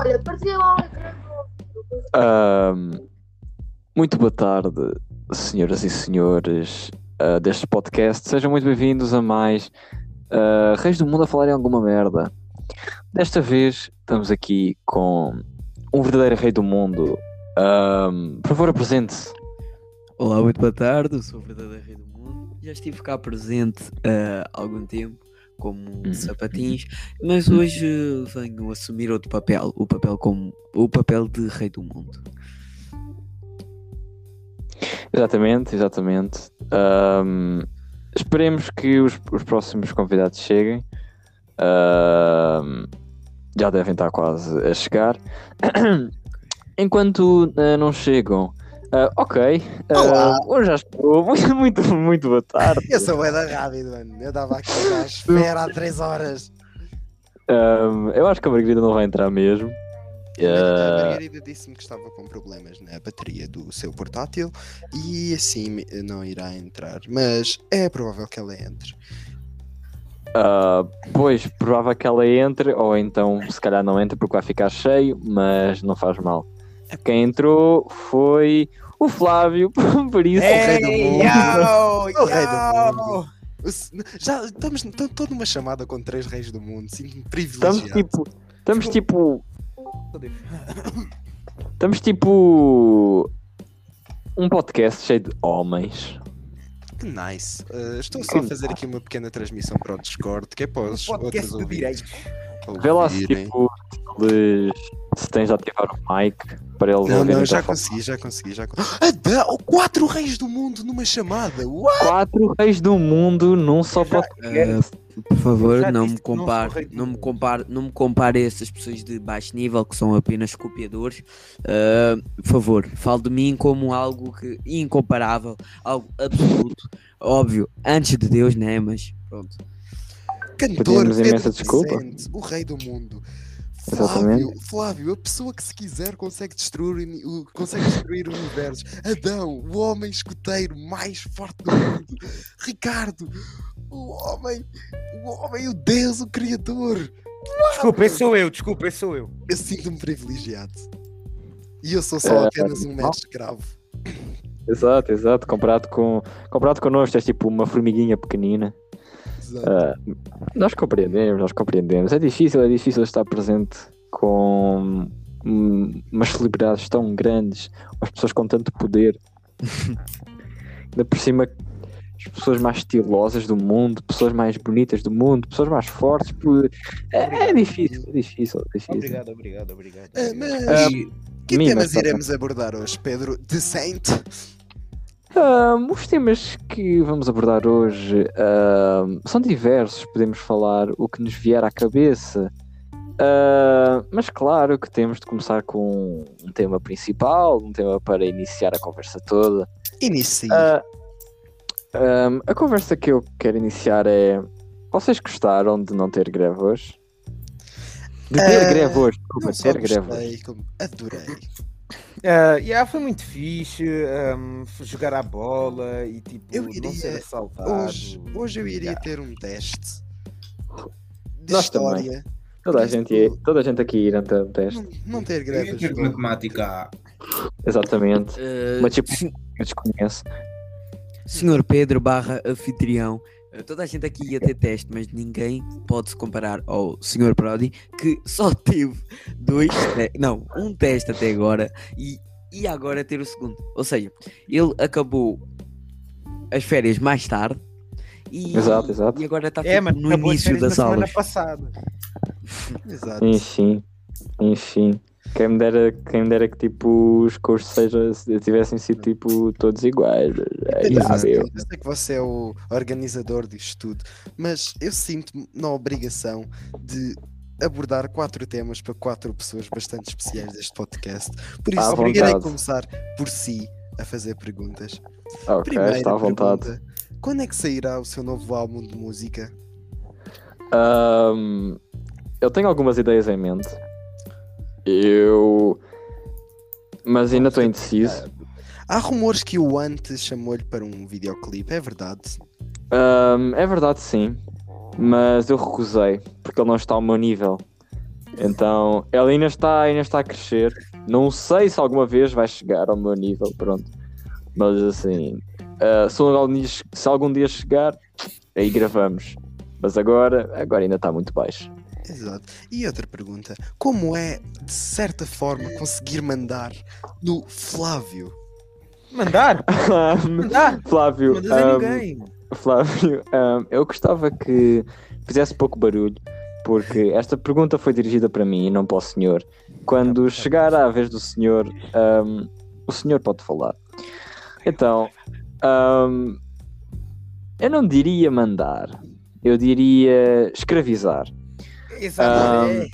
Olha, parecia lá um ecrã Ahm, muito boa tarde, senhoras e senhores ah, deste podcast. Sejam muito bem-vindos a mais ah, Reis do Mundo a falar em alguma merda. Desta vez estamos aqui com um verdadeiro rei do mundo. Ahm, por favor, apresente-se. Olá, muito boa tarde, eu sou o verdadeiro rei do mundo. Já estive cá presente ah, há algum tempo, como Uhum. sapatins, mas hoje venho assumir outro papel, o papel como o papel de rei do mundo. Exatamente, exatamente. Ahm, esperemos que os, os próximos convidados cheguem. Ahm, já devem estar quase a chegar. Enquanto ah, não chegam, ah, ok. Olá. hoje já estou. Muito, muito, muito boa tarde. Eu sou bué da rápido, mano. Eu dava aqui à espera há 3 horas. Ahm, eu acho que a Margarida não vai entrar mesmo. A Ah, Margarida disse-me que estava com problemas na bateria do seu portátil e assim não irá entrar. Mas é provável que ela entre. ah, pois, provável que ela entre, ou então se calhar não entre porque vai ficar cheio, mas não faz mal. Quem entrou foi o Flávio, por isso. É o rei do mundo. yo, O rei do mundo. Já estamos estou numa chamada com três reis do mundo. Sinto-me Estamos privilegiado. tipo. Estamos tipo. Estamos tipo. Um podcast cheio de homens. Que nice. Uh, estou só a fazer aqui uma pequena transmissão para o Discord, que é para os Podcast outros ouvintes. Vê lá se tipo. Se, se tens de ativar o mic para eles Não, não, o que já consegui, já consegui, já consegui. Adão, quatro reis do mundo numa chamada. What? Quatro reis do mundo num só podcast. Ah, por favor, não me, compare, não, me compare, não me compare a essas pessoas de baixo nível que são apenas copiadores. Ah, por favor, fale de mim como algo que incomparável, algo absoluto, óbvio, antes de Deus, né? Mas pronto. Cantor Pedimos Pedro imensa desculpa. Vicente, o rei do mundo. Exatamente. Flávio, Flávio, a pessoa que se quiser consegue destruir, o o, consegue destruir universos. Adão, o homem escoteiro mais forte do mundo. Ricardo, o homem, o homem, o Deus, o Criador. Desculpa, esse sou eu, desculpa, esse sou eu. Eu sinto-me privilegiado. E eu sou só É, apenas um não. mestre escravo. Exato, exato. Comparado, com, comparado connosco, és tipo uma formiguinha pequenina. Exato. Ah, nós compreendemos, nós compreendemos. É difícil, é difícil estar presente com umas celebridades tão grandes, as pessoas com tanto poder. Ainda por cima, as pessoas mais estilosas do mundo, pessoas mais bonitas do mundo, pessoas mais fortes. É, é difícil, é difícil, é difícil. Obrigado, obrigado, obrigado. Ah, obrigado. mas Ah, que Mima, temas tá iremos abordar hoje, Pedro de Saint? Ahm, os temas que vamos abordar hoje ahm, são diversos, podemos falar o que nos vier à cabeça. Ah, mas claro que temos de começar com um tema principal, um tema para iniciar a conversa toda. Inicie. Ah, ahm, a conversa que eu quero iniciar é: vocês gostaram de não ter greve hoje? De ter Ah, greve hoje, desculpa, ter greve hoje. adorei. Ah, yeah, foi muito fixe ahm, jogar a bola e tipo, Eu não iria- ser assaltado. Hoje, hoje eu iria Yeah. ter um teste de Nós também. história. Toda a, gente, ia- toda a gente aqui irá ter um teste. Não, não ter greves. ter matemática. Exatamente. Ah, Mas tipo, eu desconheço. Senhor Pedro barra anfitrião, toda a gente aqui ia ter teste, mas ninguém pode se comparar ao Senhor Brody, que só teve dois, não, um teste até agora e, e agora ter o segundo. Ou seja, ele acabou as férias mais tarde e, Exato, exato. e agora está É, mas no início das na semana aulas. passada. Exato. Enfim, enfim. Quem me dera, quem me dera que tipo os cursos seja, tivessem sido tipo todos iguais. É, Eu já sei- viu. eu sei que você é o organizador disto tudo, mas eu sinto-me na obrigação de abordar quatro temas para quatro pessoas bastante especiais deste podcast. Por À isso, irei vontade. começar por si a fazer perguntas. Ok, Primeira está à vontade. pergunta. Quando é que sairá o seu novo álbum de música? Ahm, eu tenho algumas ideias em mente. Eu. Mas ainda estou indeciso. Há rumores que o Ante chamou-lhe para um videoclipe, é verdade? Ahm, é verdade, sim. Mas eu recusei, porque ele não está ao meu nível. Então, ela ainda está, ainda está a crescer. Não sei se alguma vez vai chegar ao meu nível, pronto. Mas assim, ah, se, algum dia, se algum dia chegar, aí gravamos. Mas agora, agora ainda está muito baixo. Exato. E outra pergunta: como é, de certa forma, conseguir mandar no Flávio? Mandar? Mandar? Flávio, ahm, ninguém. Flávio, ahm, eu gostava que fizesse pouco barulho, porque esta pergunta foi dirigida para mim e não para o senhor. Quando chegar à vez do senhor, ahm, o senhor pode falar. Então, eu não diria mandar, eu diria escravizar. Exato. Ahm,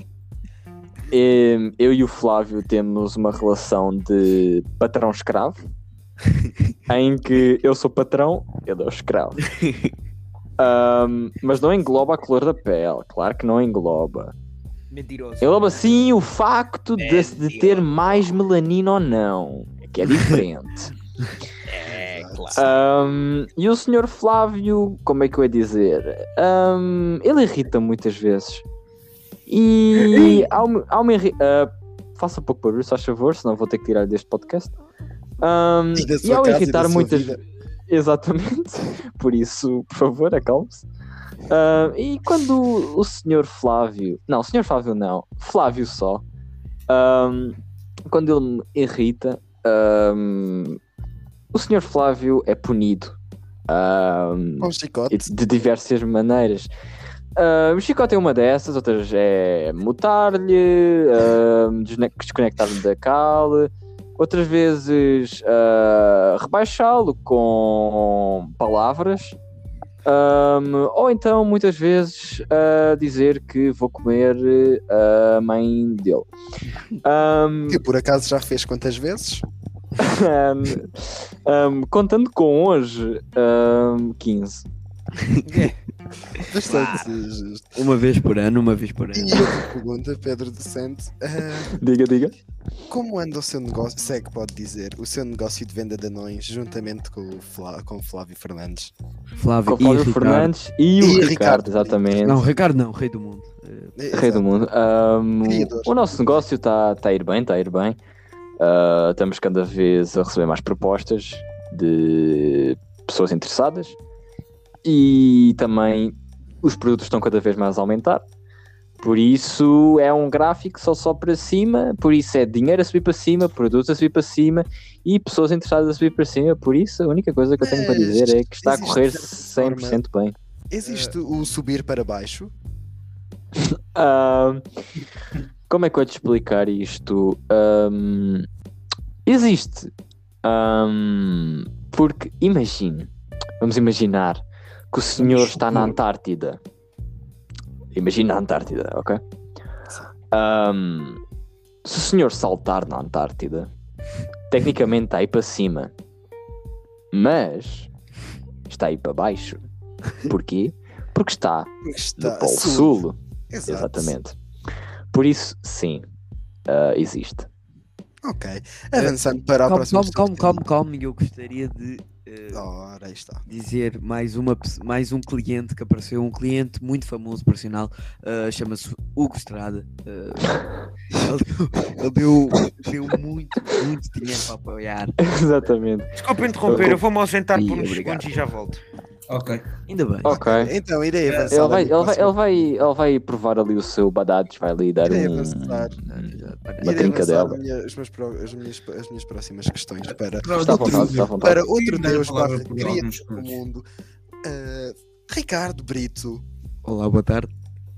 em, eu e o Flávio temos uma relação de patrão-escravo, em que eu sou patrão, ele é o escravo. Ahm, mas não engloba a cor da pele, claro que não engloba. Mentiroso. Engloba sim o facto de, de ter mais melanina ou não, que é diferente. É, claro. Ahm, e o senhor Flávio, como é que eu ia dizer? Ahm, ele irrita muitas vezes. E ao, ao me irri- ah, faça pouco barulho, se faz favor, senão vou ter que tirar deste podcast. Ahm, E ao irritar muitas vida. Exatamente. Por isso, por favor, acalme-se. Ah, e quando o senhor Flávio. Não, o senhor Flávio não. Flávio só. ahm, quando ele me irrita, ahm, o senhor Flávio é punido. um de diversas maneiras. Ah, o chicote é uma dessas, outras é mutar-lhe, desne- desconectar-lhe da cal, outras vezes ah, rebaixá-lo com palavras, Ahm, ou então muitas vezes ah, dizer que vou comer a mãe dele. Ahm, Que por acaso já fez quantas vezes? ahm, contando com hoje, ahm, 15. Bastante justo. Uma vez por ano, uma vez por ano. E outra pergunta, Pedro do Santo. ah, Diga, diga. como anda o seu negócio, se é que pode dizer, o seu negócio de venda de anões juntamente com o, Flá, com Flávio Fernandes? Flávio Com o e Flávio Ricardo. Fernandes e, E o Ricardo. Ricardo, exatamente. Não, Ricardo não, Rei do Mundo. Eh, Rei do mundo. Criador. o nosso negócio está tá a ir bem, está a ir bem. Ah, estamos cada vez a receber mais propostas de pessoas interessadas e também os produtos estão cada vez mais a aumentar. Por isso é um gráfico só só para cima, por isso é dinheiro a subir para cima, produtos a subir para cima e pessoas interessadas a subir para cima. Por isso a única coisa que eu tenho para dizer é que está a correr de certa 100% bem. Existe o subir para baixo? Como é que eu vou te explicar isto? Ahm, existe. Ahm, porque imagine, vamos imaginar que o senhor está na Antártida. Imagina a Antártida, ok? Ahm, se o senhor saltar na Antártida, tecnicamente está aí para cima, mas está aí para baixo. Porquê? Porque está Porque está no Polo sul. Sul. Exato. Exatamente. Por isso, sim, ah, existe. Ok. Avançando para a Calma, próxima calma, calma, calma, calma. Eu gostaria de eh, Ora, está. dizer mais, uma, mais um cliente que apareceu, um cliente muito famoso, por sinal, eh, chama-se Hugo Estrada. eh, ele, deu, ele deu, deu muito, muito dinheiro para apoiar. Exatamente. Desculpa interromper, eu vou-me ausentar por uns obrigado. segundos e já volto. Ok. Ainda bem. Ok. Então, irei avançar. Ele vai, ele, vai, ele, vai, ele vai provar ali o seu badados, vai ali dar Irei um. avançar. Uma Irei trincadela. avançar a minha- meus as, minhas, as minhas próximas questões para, Está outro vontade, dia. está vontade. para outro Deus barra do segundos. mundo. Ah, Ricardo Brito, Olá, boa tarde.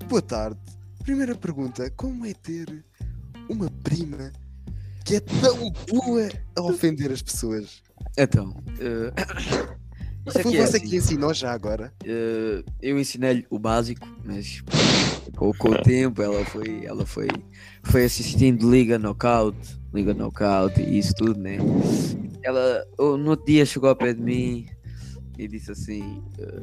boa tarde. Primeira pergunta: como é ter uma prima que é tão boa a ofender as pessoas? Então, isto Foi aqui é você assim, que ensinou já agora? eh, eu ensinei-lhe o básico, mas com, com o tempo ela foi, ela foi, foi assistindo Liga Knockout, Liga Knockout e isso tudo, né? Ela oh, no outro dia chegou ao pé de mim e disse assim: eh,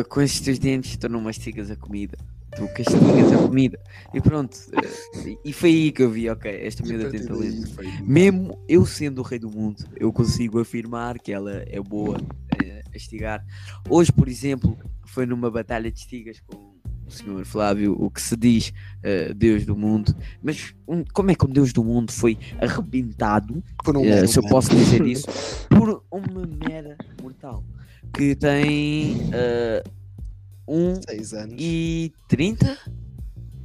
eh, Com esses teus dentes tu não mastigas a comida, Tipo, tu castigas a comida. E pronto, eh, e foi aí que eu vi, ok, esta miúda tem talento. Mesmo eu sendo o rei do mundo, eu consigo afirmar que ela é boa eh, a estigar. Hoje, por exemplo, foi numa batalha de estigas com o senhor Flávio, o que se diz uh, Deus do mundo, mas um, como é que um Deus do mundo foi arrebentado, um uh, se eu posso dizer isso, por uma mera mortal que tem uh, 1 anos. e 30.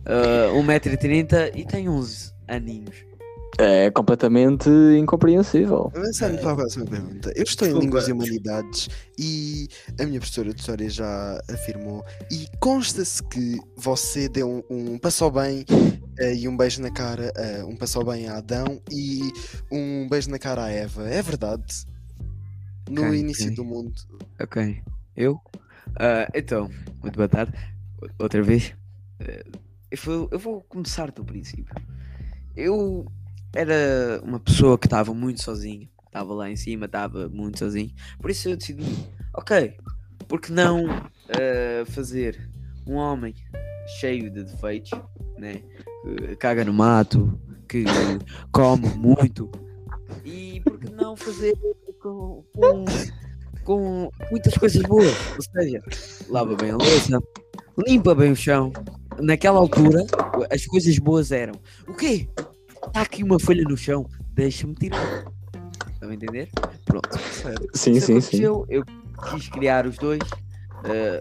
Uh, 1,30m e tem uns aninhos. É completamente incompreensível. Avançando é. para a próxima pergunta. Eu estou em Línguas e Humanidades e a minha professora de História já afirmou e consta-se que você deu um, um passou bem uh, e um beijo na cara, uh, um passou bem a Adão e um beijo na cara a Eva. É verdade? No okay, início okay. do mundo. Ok. Eu? Uh, então, muito boa tarde. Outra vez. Uh, eu, vou, eu vou começar do princípio. Eu era uma pessoa que estava muito sozinha. Estava lá em cima, estava muito sozinho. Por isso eu decidi, ok, porque não uh, fazer um homem cheio de defeitos, né? Que caga no mato, que come muito. E por que não fazer com, com, com muitas coisas boas? Ou seja, lava bem a louça, limpa bem o chão. Naquela altura, as coisas boas eram: o quê? Está aqui uma folha no chão, deixa-me tirar. Estão a entender? Pronto. Sim, Isso sim, sim. Eu quis criar os dois. eh,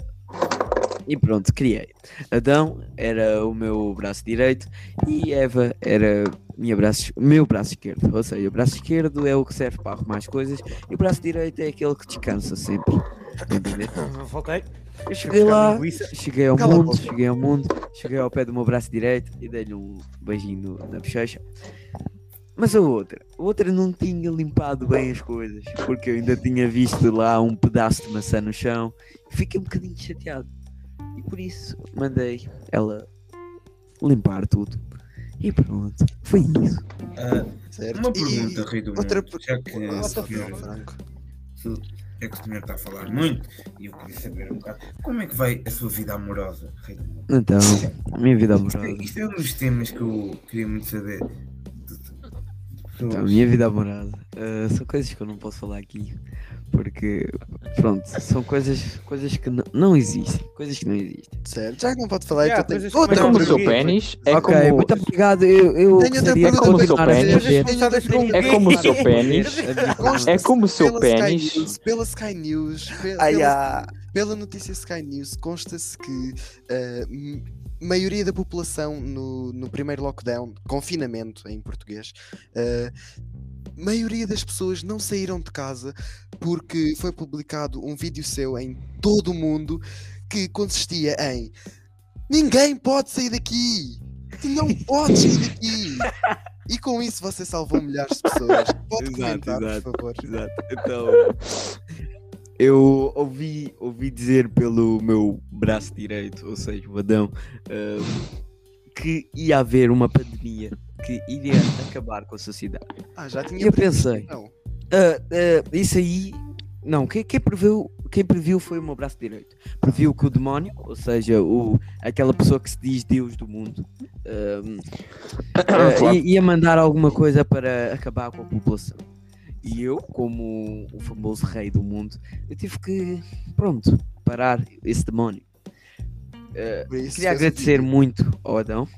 e pronto, criei. Adão era o meu braço direito e Eva era minha braço, meu braço esquerdo. Ou seja, o braço esquerdo é o que serve para arrumar as coisas e o braço direito é aquele que descansa sempre. Voltei. Eu cheguei lá, cheguei ao Cala mundo, cheguei ao mundo, cheguei ao pé do meu braço direito e dei-lhe um beijinho na bochecha. Mas a outra, a outra não tinha limpado bem as coisas, porque eu ainda tinha visto lá um pedaço de maçã no chão fiquei um bocadinho chateado. E por isso mandei ela limpar tudo. E pronto, foi isso. Ah, Certo? uma E pergunta, Rei do outra Mundo, já que, senhor- Franco? é que o senhor está a falar muito e eu queria saber um bocado como é que vai a sua vida amorosa, Rei do Mundo. Então, a minha vida Isto é, amorosa. isto é um dos temas que eu queria muito saber. Então, minha vida amorosa. ah, são coisas que eu não posso falar aqui. Porque, pronto, são coisas, coisas que não, não existem. Coisas que não existem. Certo? Já que não pode falar, Yeah, então tenho coisas que É outra como o seu pênis. É ok, como, muito obrigado. Eu, eu Tenho outra de pergunta como o seu pênis. outra é como o seu pênis. É como o seu pela Sky pênis. News- Pela Sky News, pela, ah. pela notícia Sky News, consta-se que a maioria da população no, no primeiro lockdown, confinamento em português, a maioria das pessoas não saíram de casa porque foi publicado um vídeo seu em todo o mundo que consistia em Ninguém pode sair daqui! Tu não podes sair daqui! E com isso você salvou milhares de pessoas. Pode Exato, comentar, exato. por favor. Exato. Então, eu ouvi, ouvi dizer pelo meu braço direito, ou seja, o Adão, ahm, que ia haver uma pandemia que iria acabar com a sociedade. Ah, já tinha E eu pensei, Não. Ah, ah, isso aí. Não, quem, quem previu, quem previu foi o meu braço direito. Previu que o demónio, ou seja, o, aquela pessoa que se diz Deus do mundo, i- ia mandar alguma coisa para acabar com a população. E eu, como o famoso rei do mundo, eu tive que, pronto, parar esse demónio. Isso queria agradecer muito ao Adão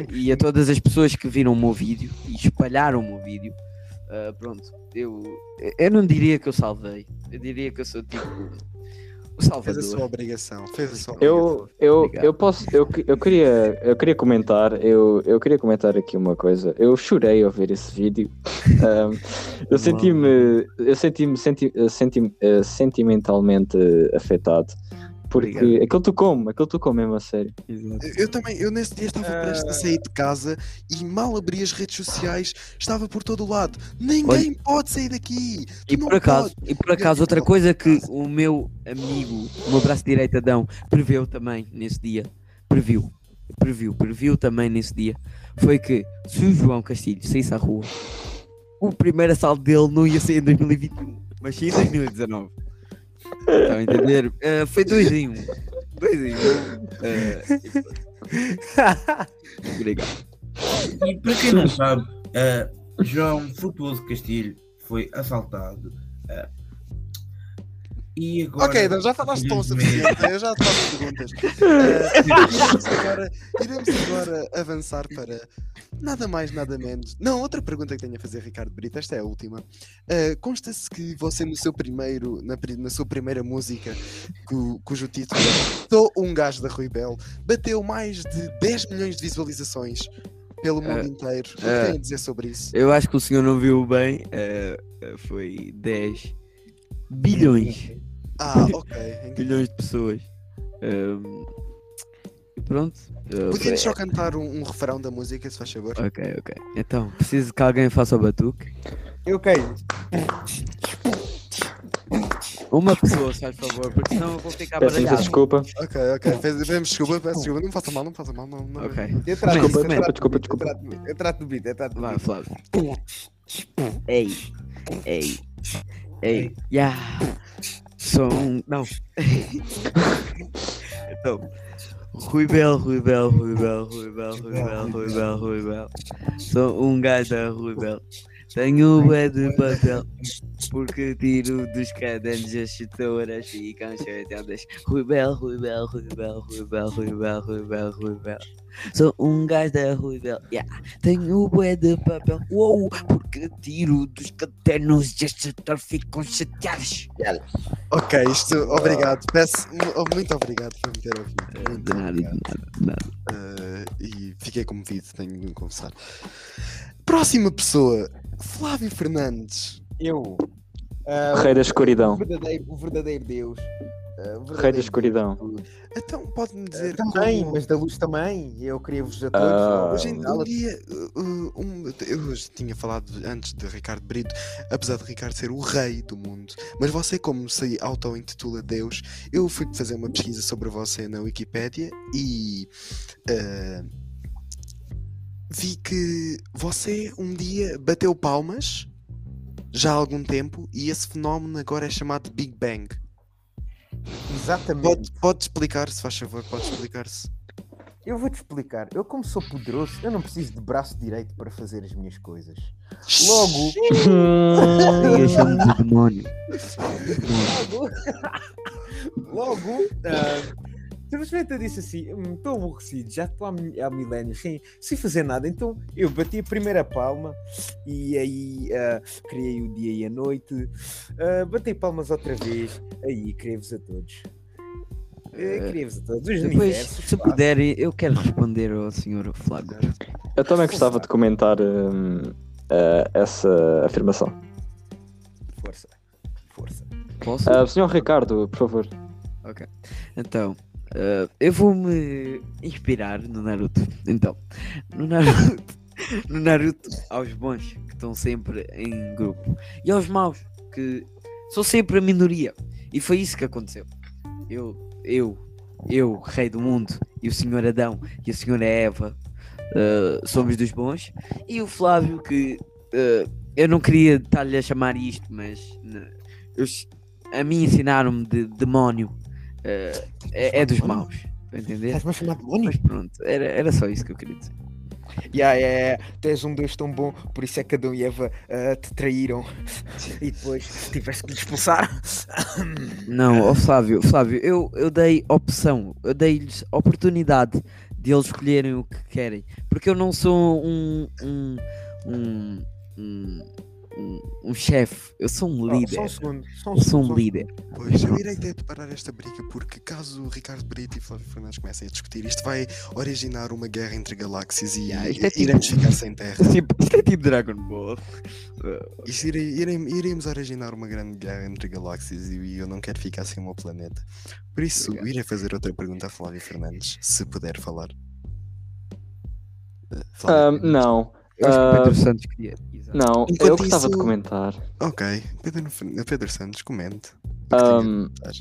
impossível. e a todas as pessoas que viram o meu vídeo e espalharam o meu vídeo. ah, pronto, eu, eu não diria que eu salvei, eu diria que eu sou tipo o Fez a salvador. sua obrigação. Fez a sua obrigação. Eu, eu, Obrigado. eu posso, eu, eu queria, eu queria comentar, eu, eu queria comentar aqui uma coisa. Eu chorei ao ver esse vídeo. Ahm, eu senti-me, eu senti-me senti, senti eh, sentimentalmente afetado. Porque Obrigado. aquilo tocou-me, aquilo tocou mesmo a sério. Exato. Eu- Eu também, eu nesse dia estava prestes a Ah. sair de casa e mal abri as redes sociais, estava por todo o lado. Ninguém pode sair daqui! E por acaso, e por acaso outra coisa que o meu amigo, o meu braço direito Adão, previu também nesse dia, previu, previu, previu também nesse dia, foi que se o João Castilho saísse à rua, o primeiro assalto dele não ia ser em 2021, mas sim em 2019. Estão a entender? Eh, foi 2 em 1. Um. 2 em 1. Um. Eh, obrigado. E para quem não sabe, ah, João Frutuoso Castilho foi assaltado ah, E agora. Ok, então já falaste tão Infelizmente. suficiente, eu já te faço perguntas. Eh, iremos, agora, iremos agora avançar para nada mais, nada menos. Não, outra pergunta que tenho a fazer, Ricardo Brito, esta é a última. Eh, Consta-se que você, no seu primeiro, na, na sua primeira música, cu- cujo título é Sou um gajo da Rui Bel, bateu mais de 10 milhões de visualizações pelo mundo Eh, inteiro. O que eh, tem a dizer sobre isso? Eu acho que o senhor não viu bem. eh, foi 10 bilhões. Ah, ok. Bilhões de pessoas. Ehm, e pronto. Podíamos só cantar um, um refrão da música, se faz favor? Ok, ok. Então, preciso que alguém faça o batuque. Eu quero. Uma pessoa, se faz favor, porque senão eu vou ficar Peço baralhado. desculpa. Ok, ok. Pedimos desculpa, peço desculpa. Não faça mal, não faça mal. Não, não. Ok. Eu trato Desculpa, eu desculpa, trato desculpa, desculpa. Eu trato do beat, eu trato do beat, Vai. Flávio. Ei, ei, ei, ya. Um. Não. então. Rui Bel, Rui Bel, Rui Bel, Rui Bel, Rui Bel, Rui Bel, Rui. Sou um gajo da Rui Bel. Tenho bué de papel, porque tiro dos cadernos as chutouras ficam chateadas. Rui Bel, Rui Bel, Rui Bel, Rui Bel, Rui Bel, Rui Bel, Rui Bel. Sou um gajo da Rui Bel, yeah. Tenho bué de papel, uou, porque tiro dos cadernos e as chutouras ficam chateadas. Ok, isto, obrigado. Peço mu- muito obrigado por me ter ouvido. Muito De nada, obrigado. nada, de nada. Eh, e fiquei comovido, tenho de confessar. Próxima pessoa, Flávio Fernandes. Eu. ah, Rei da escuridão. O verdadeiro, o verdadeiro Deus. o Rei da escuridão. Deus. Então, pode-me dizer Também, como- mas da luz também. Eu queria-vos a todos. Ah. Hoje em Ela- um dia, uh, uh, um- eu tinha falado antes de Ricardo Brito, apesar de Ricardo ser o rei do mundo, mas você, como se auto-intitula Deus, eu fui fazer uma pesquisa sobre você na Wikipédia e uh, vi que você um dia bateu palmas já há algum tempo e esse fenómeno agora é chamado de Big Bang. Exatamente. Pode, pode explicar, se faz favor, pode explicar-se. Eu vou-te explicar. Eu, como sou poderoso, eu não preciso de braço direito para fazer as minhas coisas. Logo, Ninguém chama de demónio. logo, logo, ah, simplesmente eu disse assim: "Hum, estou aborrecido, já estou há, há milénios sem, sem fazer nada. Então eu bati a primeira palma e aí ah, criei o dia e a noite, ah, bati palmas outra vez, aí criei-vos a todos. Eh, Criei-vos a todos, os Depois, se puderem, eu quero responder ao senhor Flávio. Eu também gostava de comentar hum, eh, essa afirmação. Força, força. Posso? Senhor Ricardo, por favor. Então, eh, eu vou-me inspirar no Naruto. Então, no Naruto, no Naruto, aos bons que estão sempre em grupo e aos maus que são sempre a minoria. E foi isso que aconteceu. Eu, eu, eu, rei do mundo, e o senhor Adão e a senhora Eva eh, somos dos bons. E o Flávio, que eh, eu não queria estar-lhe a chamar isto, mas né, eu- a mim ensinaram-me de demónio. Eh, é, é dos maus. Entender? Estás-me a chamar de demónio? Mas pronto, era, era só isso que eu queria dizer. Yeah, yeah, yeah. Tu és um Deus tão bom, por isso é que Adão e Eva ah, te traíram e depois tiveste que lhe expulsar. Não, ó Flávio, Flávio, eu, eu dei opção, eu dei-lhes oportunidade de eles escolherem o que querem, porque eu não sou um um um, um, um, um chefe, eu sou um Oh, líder, Só um segundo. Só um eu sou segundo, um líder. Pois, eu irei ter de parar esta briga porque caso o Ricardo Brito e Flávio Fernandes comecem a discutir, isto vai originar uma guerra entre galáxias e Yeah, é tipo- iremos ficar sem terra. Tipo, isto é tipo Dragon Ball. Isto irei, irei, iremos originar uma grande guerra entre galáxias e eu não quero ficar sem o meu planeta. Por isso, Obrigado. irei fazer outra pergunta a Flávio Fernandes, se puder falar. Ah, Flávio Fernandes. não, Eu acho que o Ah, Pedro Santos queria. Não, Enquanto eu gostava de isso- comentar. Ok, Pedro, Pedro Santos, comente. Ahm, comentar.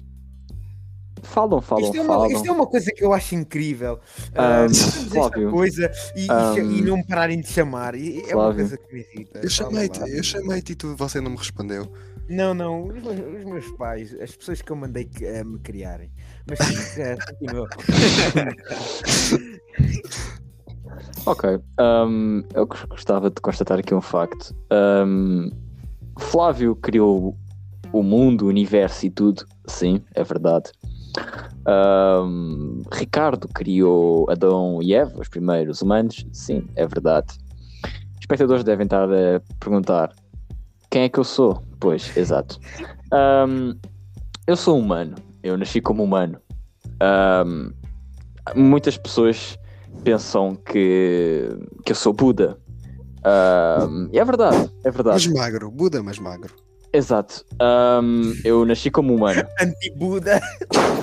falam, falam, Isto é, uma, falam. isto é uma coisa que eu acho incrível. Ah, Ah, nós temos esta Flávio. coisa e, Ah, cha- e não me pararem de chamar. E- É uma coisa que me irrita. Eu chamei-te, eu chamei-te e tu, você não me respondeu. Não, não, os meus, os meus pais, as pessoas que eu mandei que, eh, me criarem. Mas sim, continua. Ok, ahm, eu gos- gostava de constatar aqui um facto. Ahm, Flávio criou o mundo, o universo e tudo Sim, é verdade. Ahm, Ricardo criou Adão e Eva, os primeiros humanos. Sim, é verdade. Espectadores devem estar a perguntar: quem é que eu sou? Pois, exato. Ahm, eu sou humano. Eu nasci como humano. Ahm, muitas pessoas pensam que, que eu sou Buda. Ahm, e é verdade, é verdade. Mas magro, Buda, mas magro. Exato. Ahm, eu nasci como humano. Anti-Buda.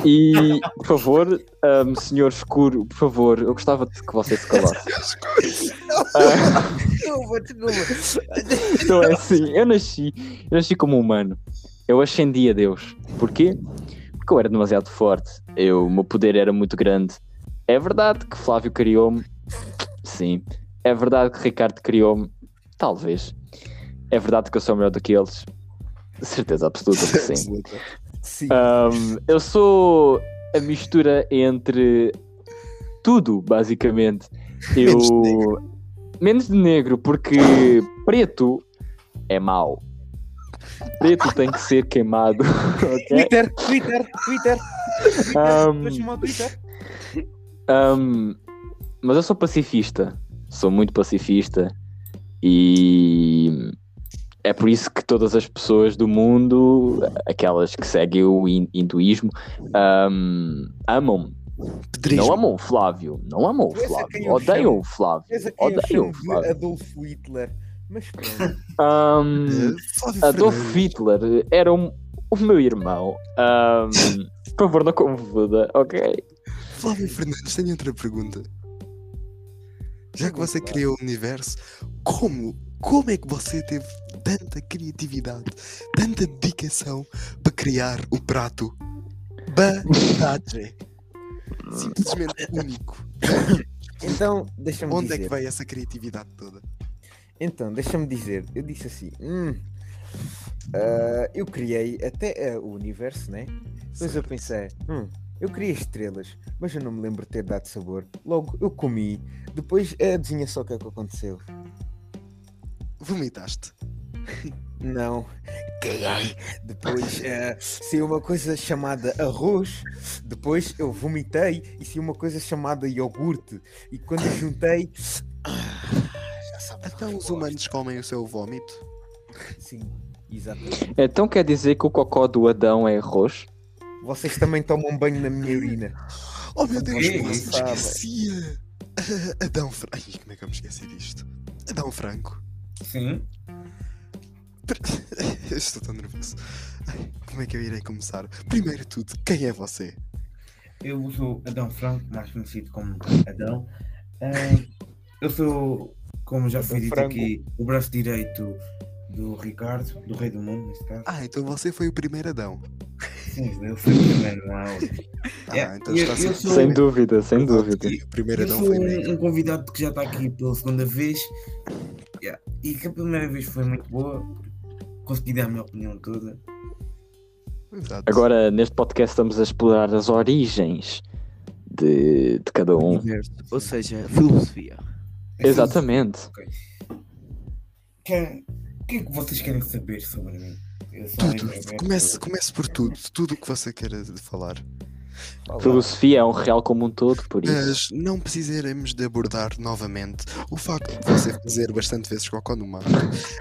E, por favor, ahm, senhor escuro, por favor, eu gostava de que você se calasse. Ah, Desculpa, desculpa. então é assim, eu nasci, eu nasci como humano. Eu ascendi a Deus. Porquê? Porque eu era demasiado forte. Eu, o meu poder era muito grande. É verdade que Flávio criou-me. Sim. É verdade que Ricardo criou-me. Talvez. É verdade que eu sou melhor do que eles. Certeza absoluta que sim. Sim. Um, eu sou a mistura entre tudo, basicamente. Eu. Menos de negro. Menos de negro, porque preto é mau. Preto tem que ser queimado. ok? Twitter, Twitter, Twitter. Um, Twitter. Um, mas eu sou pacifista. Sou muito pacifista. E é por isso que todas as pessoas do mundo, aquelas que seguem o hin- hinduísmo, um, amam-me. Pedrismo. Não amam o Flávio. Não amam o Flávio. Odeiam o Flávio. Odeiam o Flávio. Adolfo Hitler. Mas pronto. Um, Adolf. Hitler era um- o meu irmão. Um, por favor, não confuda, ok? Flávio Fernandes, tenho outra pergunta. Já que você criou o universo, como, como é que você teve tanta criatividade, tanta dedicação para criar o prato Badage? Simplesmente único. Então, deixa-me Onde dizer. é que veio essa criatividade toda? Então, deixa-me dizer. Eu disse assim. hum, ah, eu criei até ah, o universo, né? Depois eu pensei, hum, eu criei estrelas, mas eu não me lembro de ter dado sabor. Logo, eu comi. Depois, adivinha só o que é que aconteceu? Vomitaste. Não. Caguei. Depois eh, saiu uma coisa chamada arroz. Depois eu vomitei e saiu uma coisa chamada iogurte. E quando eu juntei. ah, já sabe Então os humanos comem o seu vómito? Sim, exatamente. Então quer dizer que o cocó do Adão é arroz? Vocês também tomam banho na minha urina. Oh meu Deus, Ok, quase me esquecia! Adão Franco. Ai, como é que eu me esqueci disto? Adão Franco. Sim. Estou tão nervoso. Ai, como é que eu irei começar? Primeiro de tudo, quem é você? Eu sou Adão Franco, mais conhecido como Adão. Ah, eu sou, como já foi dito aqui, o braço direito do Ricardo, do Rei do Mundo, neste caso. Ah, então você foi o primeiro Adão. Sim, eu fui o primeiro aula. Ah, É, então eu- está eu sou- Sem dúvida, sem dúvida. O primeiro Eu Adão foi um, um convidado que já está aqui pela segunda vez Yeah. e que a primeira vez foi muito boa. Consegui dar a minha opinião toda. Exato. Agora, neste podcast, estamos a explorar as origens de, de cada um. Universo, Ou seja, filosofia. Exatamente. Querem- O que é que vocês querem saber sobre mim? Tudo. Comece, comece por tudo. Tudo o que você queira falar. Fala. Filosofia é um real como um todo, por isso. Mas não precisaremos de abordar novamente o facto de você fazer bastante vezes cocó no mar,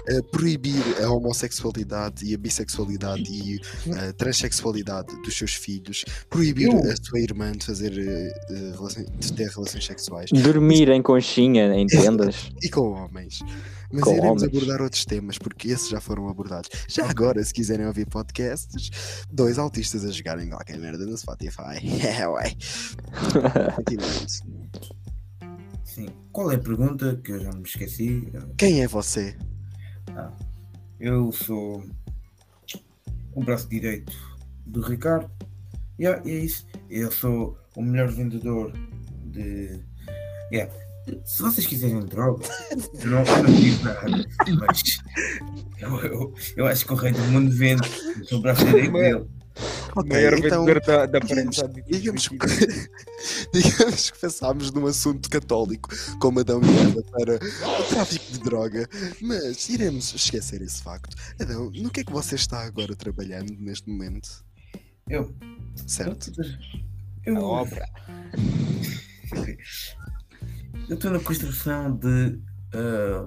eh, proibir a homossexualidade e a bissexualidade e a transexualidade dos seus filhos, proibir Eu- a sua irmã de fazer eh, eh, relações- de ter relações sexuais Dormir em conchinha, em tendas. e com homens. Mas Com iremos homens. abordar outros temas, porque esses já foram abordados. Já agora, se quiserem ouvir podcasts, dois autistas a jogarem qualquer merda no Spotify. É, ué. Continuamos. Sim. Qual é a pergunta que eu já me esqueci? Quem é você? Eu sou o braço direito do Ricardo. Yeah, e é isso. Eu sou o melhor vendedor de. Yeah. Se vocês quiserem droga, eu não, eu não digo nada, mas eu, eu, eu acho que o rei do mundo vende. Eu sou o braço direito dele. Ok, Maior então, vendedor da, da digamos- digamos, dividida. digamos que passámos num assunto católico como Adão e Eva para o tráfico de droga, mas iremos esquecer esse facto. Adão, no que é que você está agora trabalhando neste momento? Eu. Certo. Eu, A obra. eu estou na construção de ah,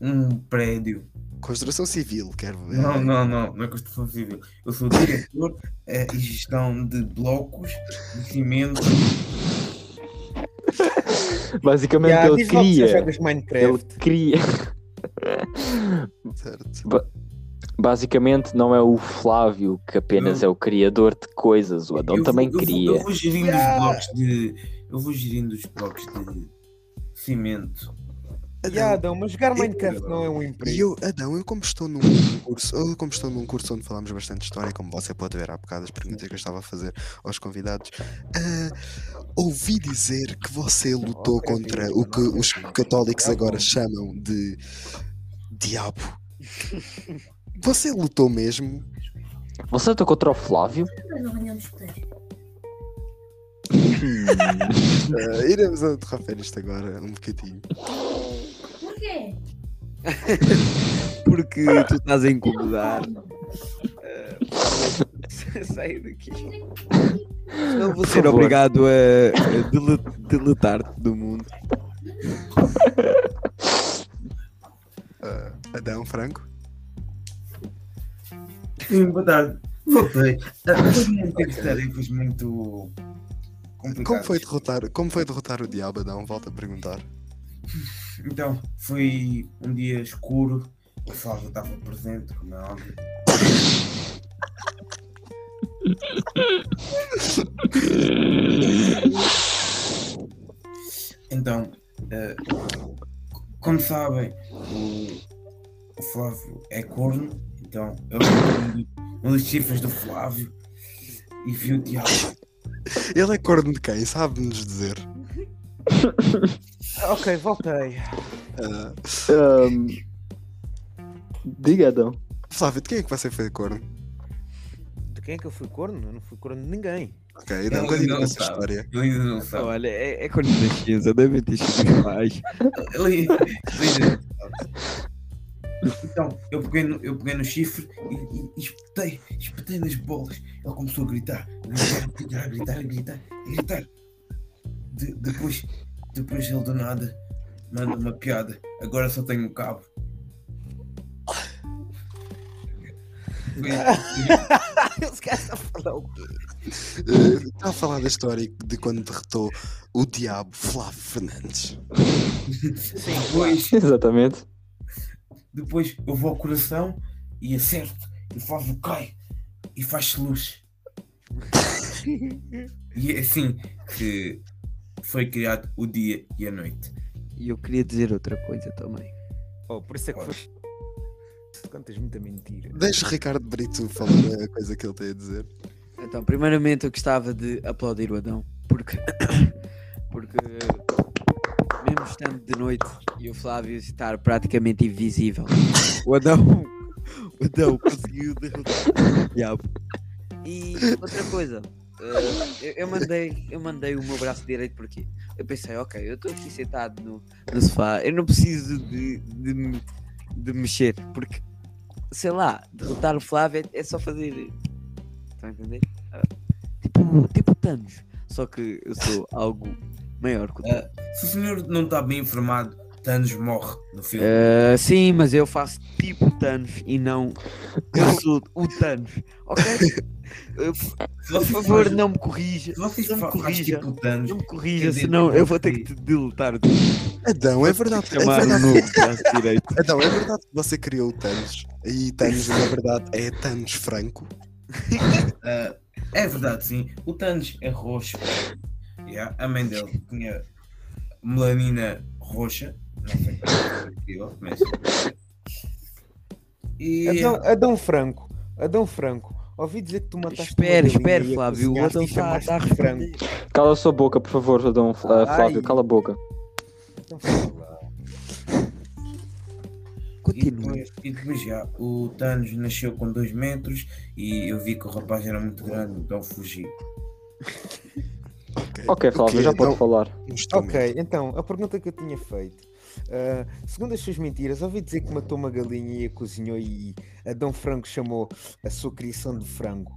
um prédio. Construção civil, quero ver. Não, não, não, não é construção civil. Eu sou diretor eh, e gestão de blocos de cimento. Basicamente Yeah, ele diz logo que já cria. jogas Ele Minecraft. cria. Certo. Basicamente não é o Flávio que apenas Não. é o criador de coisas, o Adão Eu vou- também eu vou- cria. Eu vou gerindo Yeah. os blocos de. Eu vou gerindo os blocos de cimento. Yeah, Adão, mas jogar Eu- Minecraft não é um E emprego. eu, Adão, eu como estou num curso, eu como estou num curso onde falamos bastante história, como você pode ver há bocado as perguntas que eu estava a fazer aos convidados, ah, ouvi dizer que você lutou contra o que não os católicos Tá agora chamam de diabo. Você lutou mesmo? Você está contra o Flávio? Mas não venham discutir. Ah, iremos interromper isto agora um bocadinho. Porquê? Porque tu estás a incomodar. Sai daqui. Não vou ser obrigado a, a dele- deletar-te do mundo. Ah, Adão Franco? Sim, boa tarde. Voltei. Ah, Foi muitas tarefas muito Como foi derrotar, como foi derrotar o diabo, Adão? Volto a perguntar. Então, foi um dia escuro. O Flávio estava presente, como é óbvio. Então, eh, como sabem, o, o Flávio é corno. Então, eu vi um dos chifres do Flávio e vi o diabo. Ele é corno de quem? Sabe-nos dizer? Ok, voltei. Ah, Ahm, Diga, Adão. Flávio, de quem é que você foi corno? De quem é que eu fui corno? Eu não fui corno de ninguém. Ok, Ele continua essa sabe. história. Ele ainda não sabe. Olha, é, é quando nascença, devem ter sido. Ele, ele ainda não sabe. Então, eu peguei no, eu peguei no chifre e, e, e espetei, espetei nas bolas. Ele começou a gritar, a gritar, a gritar, a gritar, a gritar. De- depois, depois ele do nada manda uma piada. Agora só tenho um cabo. Esse gajo está a falar o quê? Eh, Está a falar da história de quando derrotou o diabo Flávio Fernandes. Depois, Exatamente. Depois eu vou ao coração e acerto. E o Flávio cai e faz-se luz. E é assim que foi criado o dia e a noite. E eu queria dizer outra coisa também. Oh, por isso é que foi. Contas muita mentira. Deixa o Ricardo Brito falar a coisa que ele tem a dizer. Então, primeiramente eu gostava de aplaudir o Adão, porque, porque estando de noite e o Flávio estar praticamente invisível, o Adão, o Adão conseguiu derrotar o diabo. E outra coisa, eh, eu, eu mandei, eu mandei o meu braço direito porque eu pensei, ok, eu estou aqui sentado no, no sofá, eu não preciso de, de, de mexer, porque sei lá, derrotar o Flávio é, é só fazer. Estão a entender? Ah, tipo, tipo Thanos. Só que eu sou algo maior que o Thanos. Se o senhor não está bem informado, Thanos morre no filme. Ah, sim, mas eu faço tipo Thanos e não. Eu sou o Thanos, ok? Por favor, faz- não me corrija. não me corrija. tipo Thanos, Não me corrija, senão eu vou ter que te deletar Adão, é verdade. É verdade. direito. Adão, é verdade que você criou o Thanos. E Thanos, na verdade, é Thanos Franco. ah, é verdade, sim. O Thanos é roxo. Yeah, a mãe dele tinha melanina roxa. Não sei como é mas. E Adão, Adão Franco. Adão Franco. Ouvi dizer que tu mataste Espera, espera, e Flávio. O Adão e está tá a responder. Cala a sua boca, por favor, Adão. ah, Flávio, Ai. cala a boca. Então. E Continua. depois, e depois já, o Thanos nasceu com 2 metros e eu vi que o rapaz era muito grande, então fugi. Ok, Flávio, Ok, já pode falar. Ok, então, a pergunta que eu tinha feito Ah, segundo as suas mentiras, ouvi dizer que matou uma galinha e a cozinhou e Adão Frango chamou a sua criação de frango.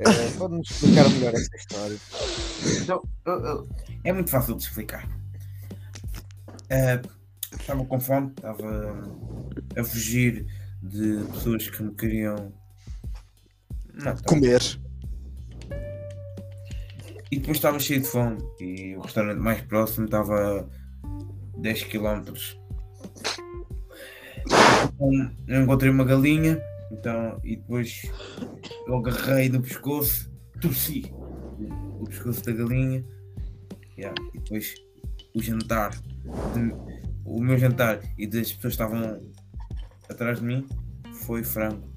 Ah, Pode-nos explicar melhor essa história? Então, eu- é muito fácil de explicar. Eh, Estava com fome, estava a fugir de pessoas que me queriam. Não, estava- Comer. E depois estava cheio de fome e o restaurante mais próximo estava a 10 km. Então, eu encontrei uma galinha então, e depois eu agarrei do pescoço, torci o pescoço da galinha yeah, e depois o jantar, de- o meu jantar e das pessoas que estavam atrás de mim foi frango.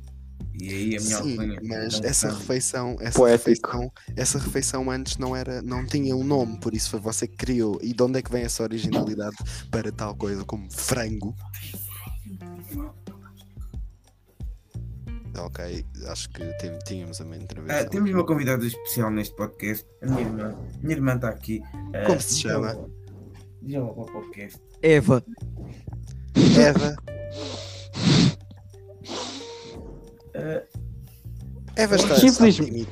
E aí a minha Sim, alcunha. mas não essa refeição, essa Poético. refeição, essa refeição antes não era, não tinha um nome, por isso foi você que criou. E de onde é que vem essa originalidade para tal coisa como frango? Ok, acho que tem- tínhamos a mesma Ah, intervenção. temos uma convidada especial neste podcast, a minha irmã. Minha irmã está aqui. Ah, Como se chama? ela- Diz ela para o podcast. Eva. Eva. Eva está, Infeliz- está tímida.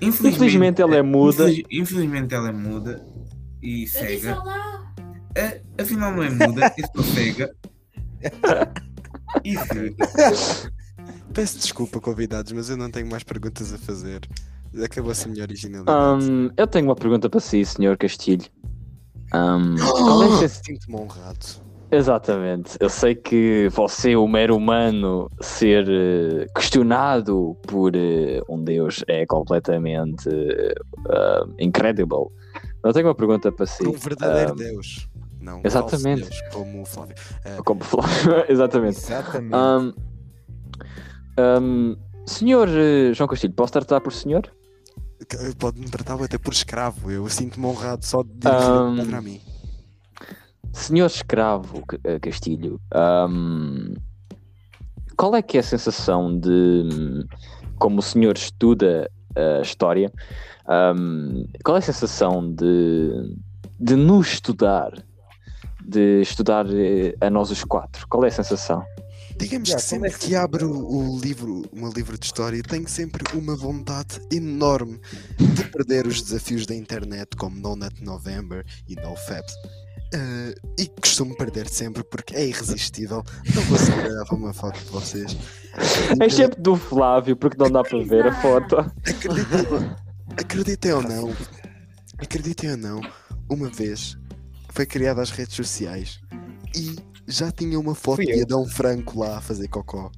infelizmente, Infelizmente ela é muda. infeliz- infelizmente ela é muda e Eu cega. Ah, afinal não é muda, é só cega. E cega. Peço desculpa, convidados, mas eu não tenho mais perguntas a fazer. Acabou-se a minha originalidade. Hum, eu tenho uma pergunta para si, Sr. Castilho. Hum, qual é a sen- Sinto-me honrado. Exatamente. Eu sei que você, o mero humano, ser eh, questionado por eh, um Deus é completamente uh, incredible. Eu tenho uma pergunta para si. Um verdadeiro Hum, Deus. Não, um exatamente. Deus, como o Flávio. Ah, como Flávio- Exatamente. Exatamente. Hum, hum, senhor João Castilho, posso tratar por senhor? Pode-me tratar até por escravo. Eu sinto-me honrado só de dirigir a palavra a mim. Senhor escravo eh, Castilho, hum, qual é que é a sensação de, como o senhor estuda a história, hum, qual é a sensação de, de nos estudar, de estudar eh, a nós os quatro? Qual é a sensação? Digamos que é sempre que- que abro o livro, um livro de história, tenho sempre uma vontade enorme de perder os desafios da internet, como No Nut November e No Fabs. Ah, e costumo perder sempre porque é irresistível. Não consigo gravar uma foto de vocês. Excepto do Flávio, porque não dá para ver a foto. Acreditem, acreditem ou não, acreditem ou não, uma vez foi criada as redes sociais e já tinha uma foto Fui de eu. Adão Franco lá a fazer cocó.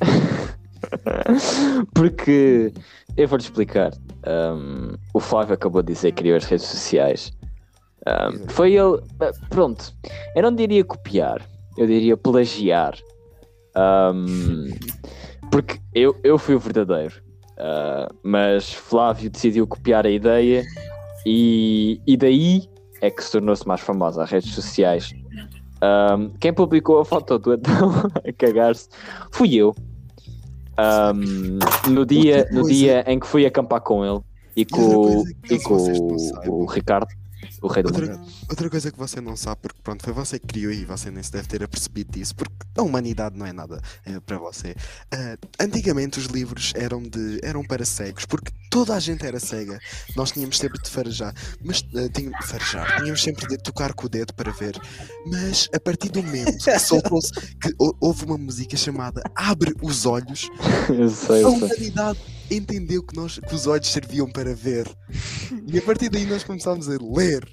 Porque eu vou-te explicar. Um, o Flávio acabou de dizer que criou as redes sociais. Um, foi ele. uh, Pronto, eu não diria copiar, eu diria plagiar. Um, porque eu, eu fui o verdadeiro. Uh, mas Flávio decidiu copiar a ideia e, e daí é que se tornou-se mais famosa as redes sociais. Um, quem publicou a foto do Adão a cagar-se fui eu. Um, no dia, no dia em que fui acampar com ele e com, e com o, o Ricardo, o rei do Outra, mundo. outra coisa que você não sabe, porque pronto, foi você que criou e você nem se deve ter apercebido disso, porque a humanidade não é nada eh, para você. Ah, antigamente os livros eram, de, eram para cegos, porque toda a gente era cega. Nós tínhamos sempre de farejar, mas tínhamos, farejar, tínhamos sempre de tocar com o dedo para ver. Mas a partir do momento que soltou-se, que hou- houve uma música chamada Abre os Olhos, Eu sei, a eu sei. humanidade entendeu que, nós, que os olhos serviam para ver. E a partir daí nós começámos a ler.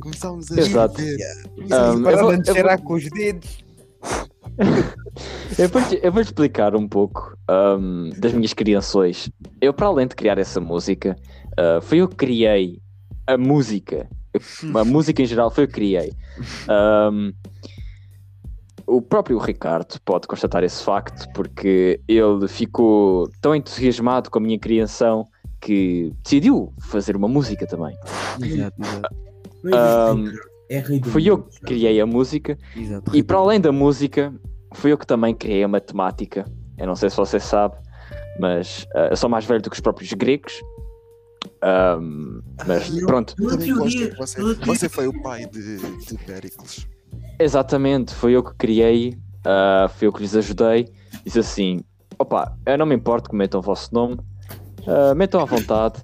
Começámos a Exato. ver. Um, Para vou- de cheirar vou- com os dedos. Eu vou-te eu vou-te explicar um pouco ahm, das minhas criações. Eu, para além de criar essa música, ah, foi eu que criei a música. A música em geral foi eu que criei. Ahm, o próprio Ricardo pode constatar esse facto, porque ele ficou tão entusiasmado com a minha criação que decidiu fazer uma música também. Exato, existe, é Fui eu que criei a música exato. E para além da música, fui eu que também criei a matemática. Eu não sei se você sabe, mas ah, eu sou mais velho do que os próprios gregos. Ahm, mas Eu- pronto, eu você, eu teoria- você foi o pai de, de Péricles. Exatamente, foi eu que criei, ah, foi eu que lhes ajudei. Disse assim: opa, eu não me importo que metam o vosso nome, ah, metam à vontade,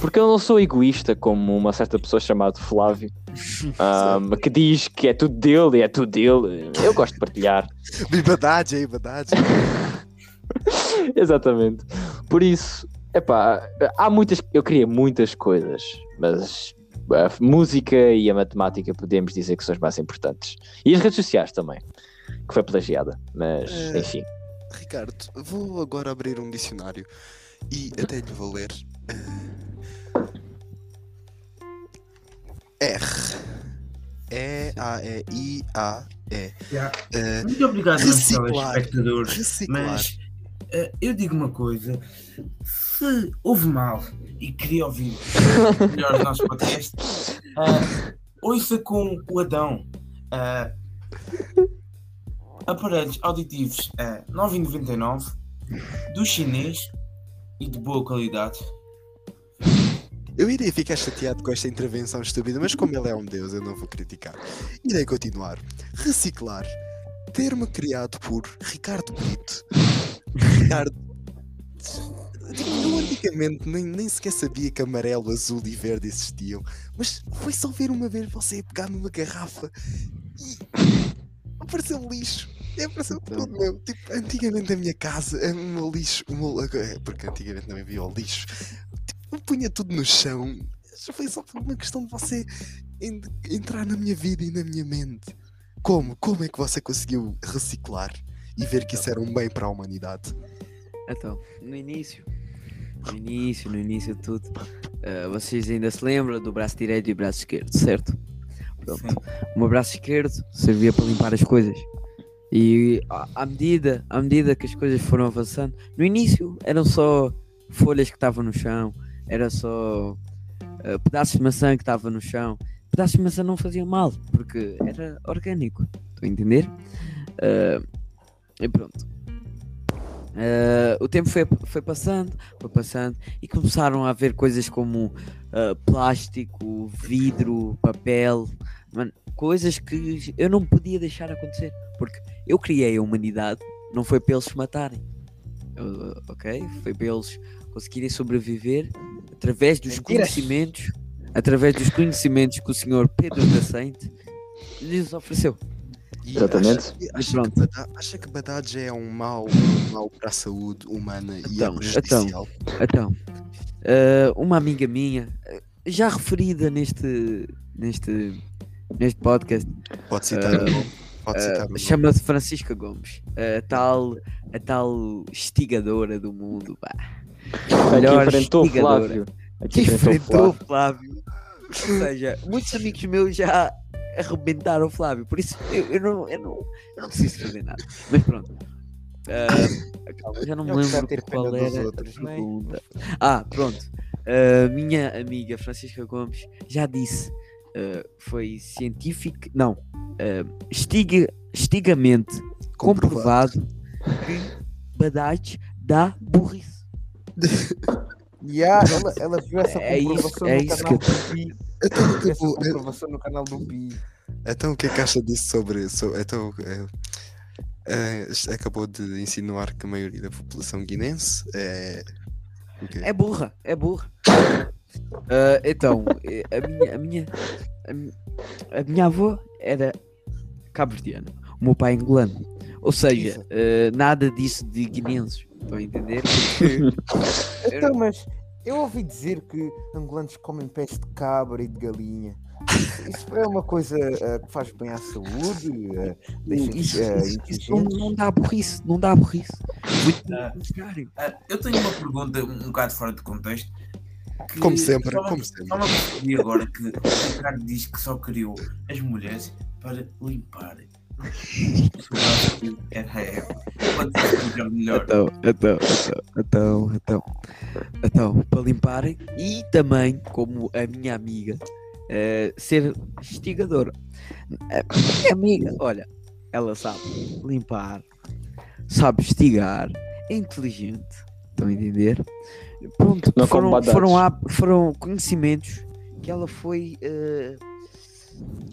porque eu não sou egoísta como uma certa pessoa chamada Flávio, ah, que diz que é tudo dele e é tudo dele. Eu gosto de partilhar. Bibadade aí, bibadade. Exatamente. Por isso, epá, há muitas. Eu queria muitas coisas, mas a música e a matemática podemos dizer que são as mais importantes. E as redes sociais também, que foi plagiada. Mas, É. enfim. Ricardo, vou agora abrir um dicionário e até lhe vou ler. eh, R. E-A-E-I-A-E. Eh, Muito obrigado, meus Reciclar. telespectadores. reciclar. Mas eh, eu digo uma coisa: se houve mal e queria ouvir melhor os nossos podcasts, eh, ouça com o Adão. eh, aparelhos auditivos a 9,99 do chinês e de boa qualidade. Eu irei ficar chateado com esta intervenção estúpida, mas como ele é um deus, eu não vou criticar. Irei continuar. Reciclar. Termo criado por Ricardo Brito. Ricardo. Tipo, Eu antigamente nem, nem sequer sabia que amarelo, azul e verde existiam. Mas foi só ver uma vez você pegar numa garrafa e apareceu lixo. É, apareceu tudo meu. Tipo, antigamente a minha casa, o meu lixo, o meu- é, porque antigamente não havia o lixo. Tipo, eu punha tudo no chão. Foi só por uma questão de você en- entrar na minha vida e na minha mente. Como? Como é que você conseguiu reciclar e ver que isso era um bem para a humanidade? Então, no início, no início, no início de tudo, eh, vocês ainda se lembram do braço direito e braço esquerdo, certo? Pronto. Sim. O meu braço esquerdo servia para limpar as coisas. E à medida, à medida que as coisas foram avançando, no início eram só folhas que estavam no chão, era só eh, pedaços de maçã que estavam no chão. Pedaços de maçã não faziam mal, porque era orgânico. Estão a entender? Eh, e pronto. Eh, o tempo foi, foi passando, foi passando, e começaram a haver coisas como eh, plástico, vidro, papel, mano, coisas que eu não podia deixar acontecer, porque eu criei a humanidade, não foi para eles se matarem, Eu- ok? Foi para eles conseguirem sobreviver através dos conhecimentos, através dos conhecimentos que o senhor Pedro da Sainte lhes ofereceu. E Exatamente. Acha, que- acha, que bada- acha que é um mal, um mal para a saúde humana e é Então, prejudicial? Então, eh, uma amiga minha, eh, já referida neste, neste, neste podcast, Pode citar o nome. chama-se Francisca Gomes, a tal, a tal estigadora do mundo. pá. Aqui Melhor enfrentou o estigadora. Flávio. Aqui Que enfrentou enfrentou Flávio. Flávio. Ou seja, muitos amigos meus já arrebentaram o Flávio, por isso eu, eu não, eu, não, eu não preciso fazer nada. Mas pronto. Ah, calma, já não me lembro ter qual era outros, a é? pergunta. Ah, pronto. A minha amiga Francisca Gomes já disse, ah, foi científico, não, estiga, estigamente comprovado, que badate dá burrice. Yeah, ela, ela viu essa É isso- comprovação é isso que Pi. Então, Essa tipo, eh, comprovação no canal do Pi. então o que é que acha disso sobre. so- então, eh, eh, acabou de insinuar que a maioria da população guinense é. o quê? É burra, é burra. Ah, então, a minha, a minha, a mi- a minha avó era cabo-verdiana, o meu pai é angolano. Ou seja, eh, nada disso de guineenses. Estão a entender? Porque Então, mas eu ouvi dizer que angolanos comem pés de cabra e de galinha. Isso é uma coisa eh, que faz bem à saúde? eh, Deixa-nos isso, eh, isso- isso não, dá burrice, não dá burrice. Muito Ah. Ah, eu tenho uma pergunta um bocado fora de contexto. que Como sempre, só como sempre. Só me apercebi agora que o Ricardo diz que só criou as mulheres para limpar. Era. Pode melhor. Então, então, então, então, então, para limparem e também, como a minha amiga, eh, ser estigadora. A minha amiga, olha, ela sabe limpar, sabe estigar, é inteligente, estão a entender? Pronto, foram, foram, há- foram conhecimentos que ela foi eh,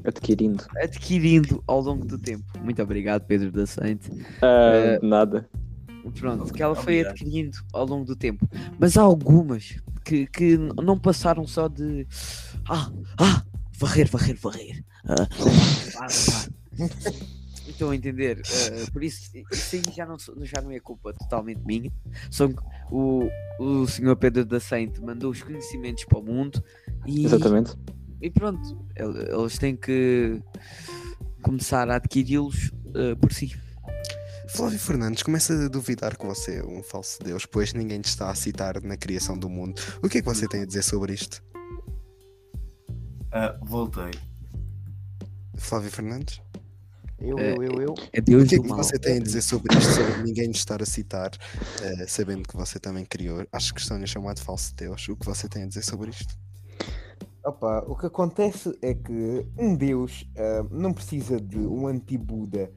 Adquirindo. adquirindo ao longo do tempo. Muito obrigado, Pedro da Sainte. Ah, nada. Pronto, que ela foi Obrigado. adquirindo ao longo do tempo. Mas há algumas que, que não passaram só de ah, ah, varrer, varrer, varrer. Ah. Estão a entender? Ah, por isso, isso aí já não, já não é culpa totalmente minha. Só que o, o senhor Pedro da Sainte mandou os conhecimentos para o mundo e, Exatamente. E pronto, el- eles têm que começar a adquiri-los ah, por si. Flávio Fernandes começa a duvidar que você é um falso Deus, pois ninguém te está a citar na criação do mundo. O que é que você tem a dizer sobre isto? Ah, voltei. Flávio Fernandes? Eu, É, eu, eu, eu. É Deus O que é que mal. você tem a dizer sobre isto, sobre ninguém te estar a citar, eh, sabendo que você também criou? Acho que estão a chamar de falso Deus. O que você tem a dizer sobre isto? Opa, o que acontece é que um Deus ah, não precisa de um anti-Buda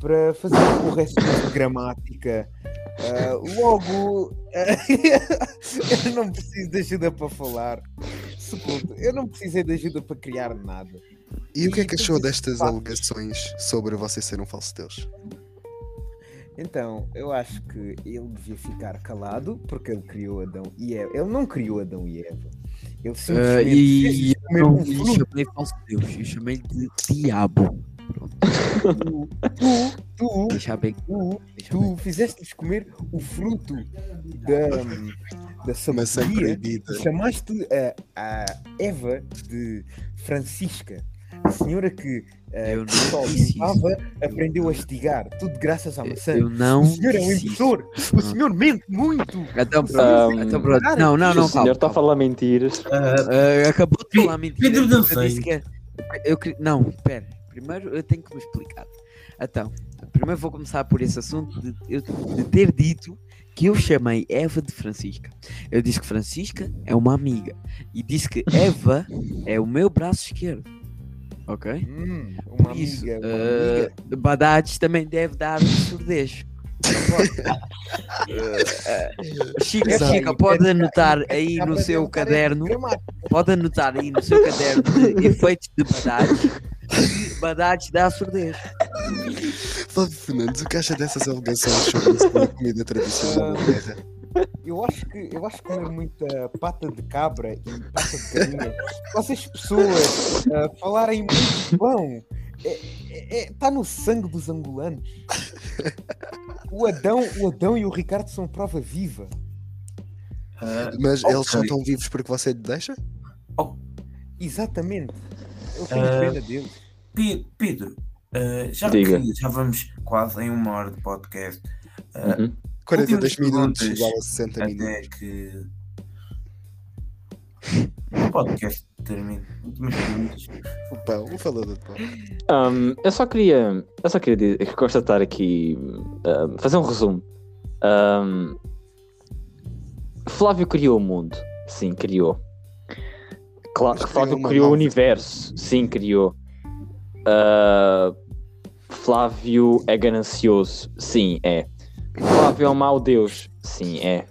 para fazer correções de gramática. Ah, logo, eu não preciso de ajuda para falar. Segundo, eu não precisei de ajuda para criar nada. E o que é que E achou destas fácil. alegações sobre você ser um falso Deus? Então, eu acho que ele devia ficar calado porque ele criou Adão e Eva. Ele não criou Adão e Eva. Ah, simplesmente e fez eu comer não fruto. chamei falso Deus, eu chamei de diabo. Tu, tu, Deixa bem. tu, Deixa tu fizeste-lhes comer o fruto da, da sabedoria e chamaste a, a Eva de Francisca. A senhora que Eu uh, não só limpava aprendeu a estigar, tudo graças à maçã. Eu não. O senhor é um impostor! O Não. senhor mente muito! Então, Um, que então, pronto. Não, não, não. o senhor está a falar mentiras. Ah, Ah, acabou de falar mentira. Pedro Eu Dancei. disse que é- eu Não, espera. Primeiro eu tenho que me explicar. Então, primeiro vou começar por esse assunto de, eu- de ter dito que eu chamei Eva de Francisca. Eu disse que Francisca é uma amiga. E disse que Eva é o meu braço esquerdo. Ok? Hum, uma Por isso, amiga, uma eh, amiga. Badades também deve dar surdez. Chica, Exato. Chica, pode anotar aí no seu caderno, pode anotar aí no seu caderno de efeitos de Badades, Badades dá surdez. Flávio Fernandes, o que acha dessas alegações sobre a comida tradicional da terra? Eu acho que eu acho que comer muita pata de cabra e pata de galinha, vocês pessoas ah, falarem muito pão, está no sangue dos angolanos. O Adão, o Adão e o Ricardo são prova viva. ah, Mas Ok. eles só estão vivos porque você deixa? Exatamente. Eu tenho Ah, pena deles. Pe- Pedro, ah, já já vamos quase em uma hora de podcast. ah, Uhum. 42 Últimas minutos igual a 60 até minutos. que o podcast termine. Últimas perguntas. O pão, o falador de pão. Um, eu só queria, eu só queria dizer- constatar aqui, um, fazer um resumo. Um, Flávio criou o mundo, sim, criou. Claro Mas Flávio criou o universo, sim, criou. Uh, Flávio é ganancioso, sim, é. Flávio é um mau Deus, sim, é.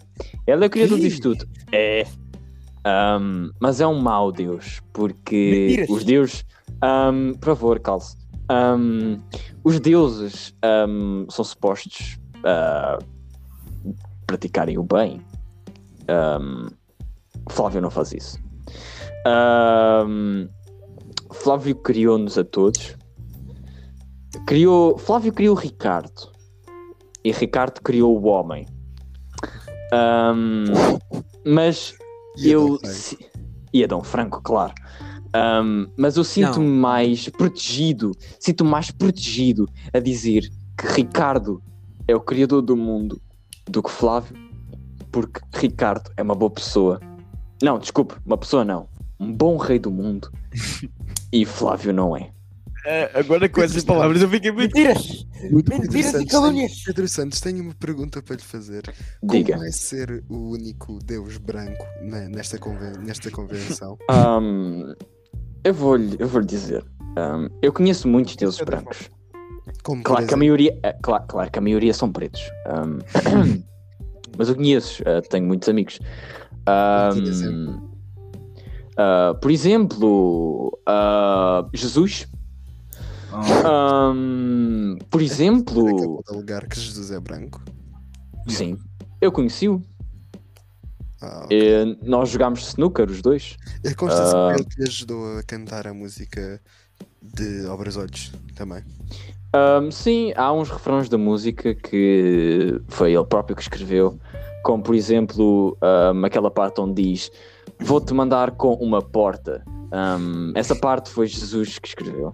Ele é o criador disto tudo, é. Um, mas é um mau Deus, porque Mentiras. os deuses. Um, por favor, calce. Um, os deuses são supostos a praticarem o bem. Flávio não faz isso. Flávio criou-nos a todos. Criou, Flávio criou Ricardo. E Ricardo criou o homem. Um, mas E eu. Si- E Adão Franco, claro. Um, mas eu sinto-me mais protegido, sinto-me mais protegido a dizer que Ricardo é o criador do mundo do que Flávio, porque Ricardo é uma boa pessoa. Não, desculpe, uma pessoa não. Um bom rei do mundo. e Flávio não é. Agora com essas palavras eu fiquei Mentiras! Pedro Mentiras e calúnias! tenho- Pedro Santos, tenho uma pergunta para lhe fazer. Como Diga. é ser o único Deus branco ne- nesta, conven- nesta convenção? Um, eu vou-lhe eu vou dizer. um, eu conheço muitos deuses brancos. Como, Claro que a maioria, é, claro, claro que a maioria são pretos. Um, mas eu conheço, uh, tenho muitos amigos. Ah, por exemplo, ah, Jesus. Ahm, por exemplo, acabou de alegar que Jesus é branco. sim, eu conheci-o. Ah, Eh, nós jogámos snooker, os dois. é consta-se ah. que ele te ajudou a cantar a música de Obras Olhos também. Ahm, sim, há uns refrões da música que foi ele próprio que escreveu, como por exemplo ahm, aquela parte onde diz Vou-te mandar com uma porta. Ahm, essa parte foi Jesus que escreveu.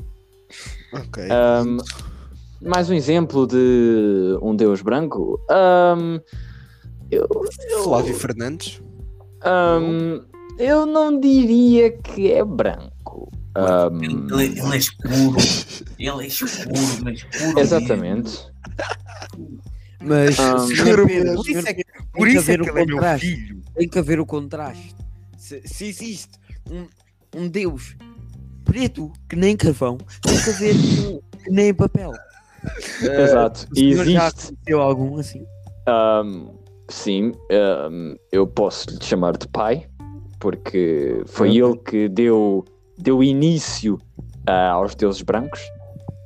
Ok. Ahm, mais um exemplo de um Deus branco. Ahm, eu, Flávio Fernandes. ahm, eu não diria que é branco. Ele, ele é escuro. Ele é escuro, mas escuro. exatamente. Mas, Ah, senhor Pedro, Por isso é que, por tem que isso é haver que um ele é meu contraste. filho. Tem que haver o contraste. Se, se existe um, um Deus preto que nem carvão, tem que haver um que nem papel. Exato. E já existe. conheceu algum assim? Ahm, sim, ahm, eu posso lhe chamar de pai, porque foi ele que deu, deu início ah, aos deuses brancos.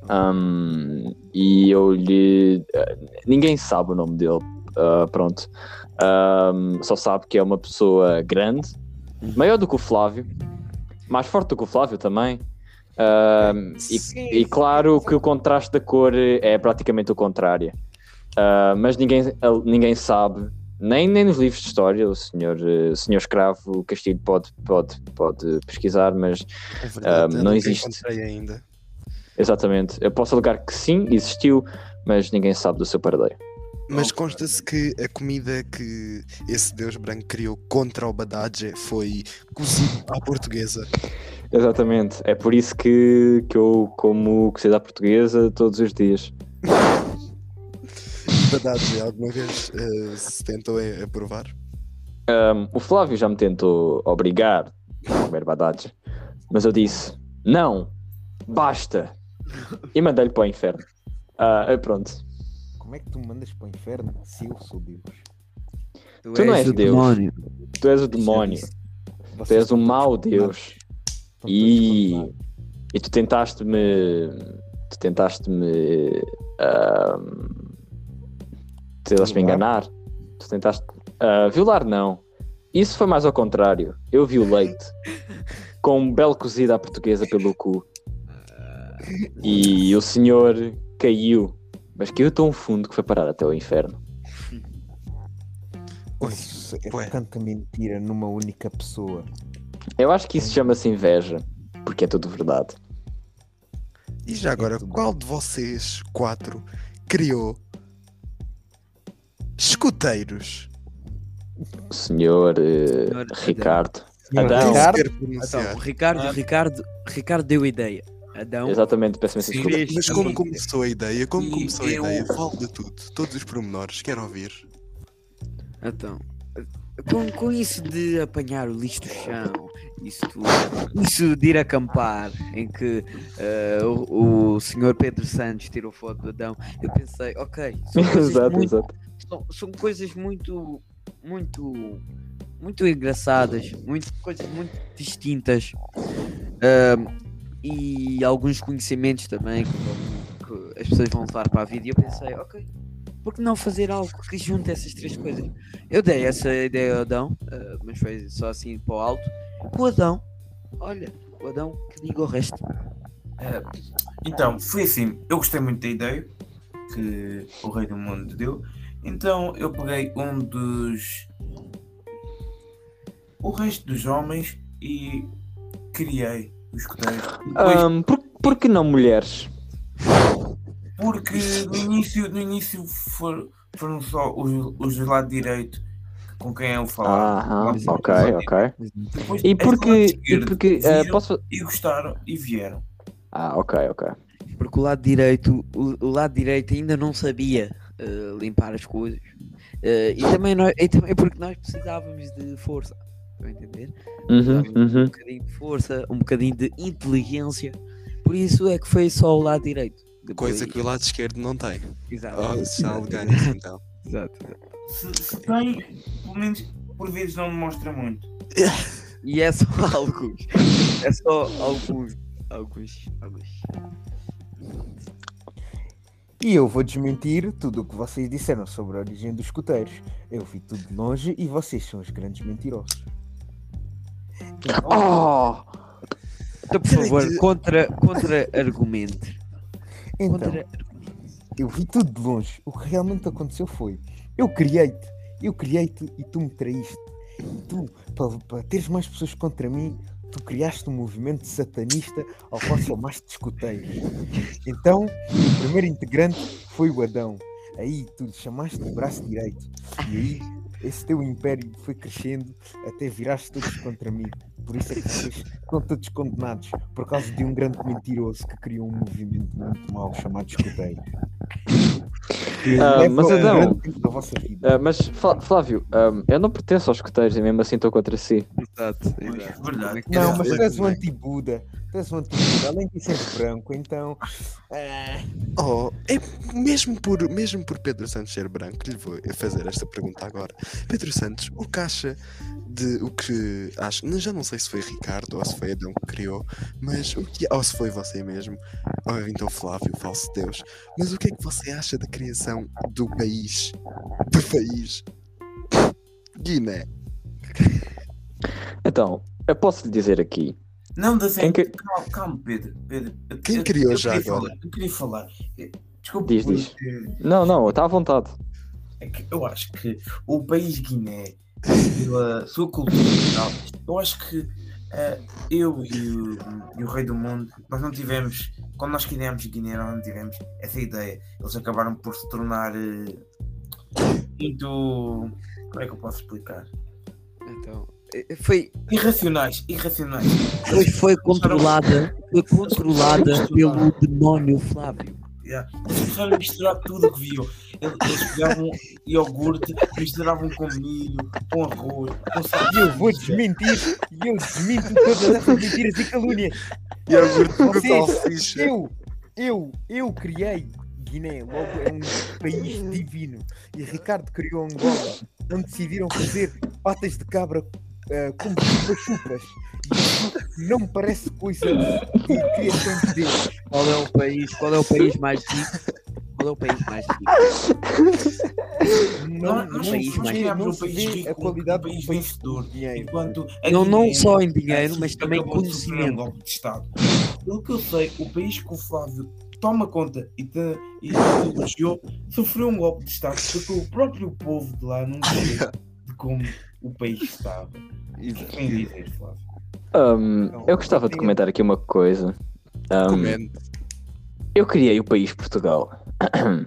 Ahm, e eu lhe. ah, ninguém sabe o nome dele, ah, pronto. Só sabe que é uma pessoa grande, maior do que o Flávio, mais forte do que o Flávio também. E Sim, e claro que o contraste da cor é praticamente o contrário. Ah, mas ninguém, ah, ninguém sabe, nem, nem nos livros de história, o senhor, eh, o senhor escravo Castilho pode, pode, pode pesquisar, mas É verdade, Ah, não existe. ainda. exatamente, eu posso alegar que sim, existiu, mas ninguém sabe do seu paradeiro. Mas consta-se que a comida que esse Deus branco criou contra o Badaje foi cozido à portuguesa. Exatamente, é por isso que, que eu como cozida à portuguesa todos os dias. Badaje, alguma vez eh, se tentou eh, aprovar? Um, o Flávio já me tentou obrigar a comer badados, mas eu disse: não, basta. E mandei-lhe para o inferno. Ah, pronto. Como é que tu me mandas para o inferno se eu sou Deus? Tu não és o Deus. demónio. Tu és o demónio, tu Vocês és estão mau. Deus. E, e tu tentaste-me. Tu tentaste-me. ahm, tentaste-me Violar? enganar. Tu tentaste. ah, violar, não. Isso foi mais ao contrário. Eu violei-te com um belo cozido à portuguesa pelo cu. E o senhor caiu. Mas caiu tão fundo que foi parar até o inferno. Isso é ué. tanta mentira numa única pessoa. Eu acho que isso chama-se inveja. Porque é tudo verdade. E já agora, qual de vocês quatro criou escuteiros? O senhor, eh, Senhor Ricardo. Adão. Não Ricardo? quero Então, o Ricardo, Ah. Ricardo, Ricardo deu a ideia. Adão, Exatamente, peço desculpa. Mas como começou a ideia? Como E começou a eu- ideia? Fale de tudo, todos os pormenores, quero ouvir. Então, com, com isso de apanhar o lixo do chão, isso, tudo, isso de ir acampar, em que eh, o, o senhor Pedro Santos tirou foto do Adão, eu pensei, ok, são coisas, exato, muito, exato. são, são coisas muito, muito, muito engraçadas, muito, coisas muito distintas ahm, e alguns conhecimentos também que, que as pessoas vão levar para a vida. E eu pensei, ok, por que não fazer algo que junte essas três coisas? Eu dei essa ideia ao Adão, ah, mas foi só assim para o alto. O Adão, olha, o Adão que diga o resto. É, então, foi assim, eu gostei muito da ideia que o Rei do Mundo deu. Então eu peguei um dos. o resto dos homens e criei Depois, Ahm, por, por que não mulheres? porque no início, no início for- foram só os, os do lado direito com quem eu falava. Ah, Lá- ok, ok. Depois, E porque, e porque ah, viram posso. E gostaram e vieram. Ah, ok, ok. Porque o lado direito, o, o lado direito ainda não sabia eh, limpar as coisas. Eh, e, também nós, e também porque nós precisávamos de força. Estão a entender? Uhum, uhum. Um bocadinho de força, um bocadinho de inteligência. Por isso é que foi só o lado direito. Depois- Coisa que o lado esquerdo não tem. Exato. Oh, se exato, alegar nisso então. exato. Se, se tem, pelo menos por vezes não me mostra muito. E é só alguns. É só alguns. Alguns. Alguns. E eu vou desmentir tudo o que vocês disseram sobre a origem dos escuteiros. Eu vi tudo de longe e vocês são os grandes mentirosos. Então, Oh! Então, por favor, contra, contra argumente. então, Contra... eu vi tudo de longe. O que realmente aconteceu foi: eu criei-te, eu criei-te e tu me traíste. E tu, para, para teres mais pessoas contra mim, tu criaste um movimento satanista ao qual chamaste de escuteiros. Então, o primeiro integrante foi o Adão. Aí tu lhe chamaste de braço direito. E aí esse teu império foi crescendo até viraste todos contra mim. Por isso é que vocês estão todos condenados por causa de um grande mentiroso que criou um movimento muito mau chamado escuteiro. Que Ah, mas um Adão- grande tempo da vossa vida. Ah, mas, Flá- Flávio, ah, eu não pertenço aos escuteiros e mesmo assim estou contra si. Exato, exato. verdade. Não, mas tu és um como é. anti-Buda. Um. Além de ser branco, então. ah, Oh, é mesmo por, mesmo por Pedro Santos ser branco, lhe vou fazer esta pergunta agora. Pedro Santos, o que acha de o que acha? não- Já não sei se foi Ricardo ou se foi Adão que criou, mas o que ou se foi você mesmo, ou então Flávio, falso Deus. Mas o que é que você acha da criação do país? Do país Guiné. Então, eu posso lhe dizer aqui. Não, da Quem que- calma, calma, Pedro. Pedro. Eu- Quem eu- criou eu já queria agora? falar, Eu queria falar. Eu- Desculpa, Diz, diz. porque Não, não, está à vontade. é que eu acho que o país Guiné, pela sua cultura e tal, eu acho que eh, eu e o, e o Rei do Mundo, nós não tivemos, quando nós criamos Guiné, nós não tivemos essa ideia. Eles acabaram por se tornar eh, muito. Como é que eu posso explicar? Então, eh, foi, Irracionais, irracionais. foi, foi controlada, foi controlada pelo demónio Flávio. Yeah. Eles começaram a misturar tudo o que viam. Eles, pegavam iogurte, misturavam com milho, com arroz, com sal. E eu vou desmentir. E eu desminto todas essas mentiras e calúnias. Iogurte com salsicha. Eu, eu, eu criei Guiné, logo é um país divino. E Ricardo criou Angola, onde decidiram fazer patas de cabra eh, como chupas. Não me parece coisa de criação de Deus. Qual é o país? Qual é o país mais rico? Qual é o país mais rico? Não, não, criamos vê, um não se país vê rico, a qualidade um país do país vencedor. dinheiro. Enquanto Não, não só em dinheiro, mas também um conhecimento. golpe de Estado. Pelo que eu sei, o país que o Flávio toma conta e, te, e elogiou sofreu um golpe de Estado porque o próprio povo de lá não sabia de como o país estava. Quem Flávio? Não, eu gostava de comentar aqui uma coisa. Ahm, Comente. eu criei o país Portugal. Ah,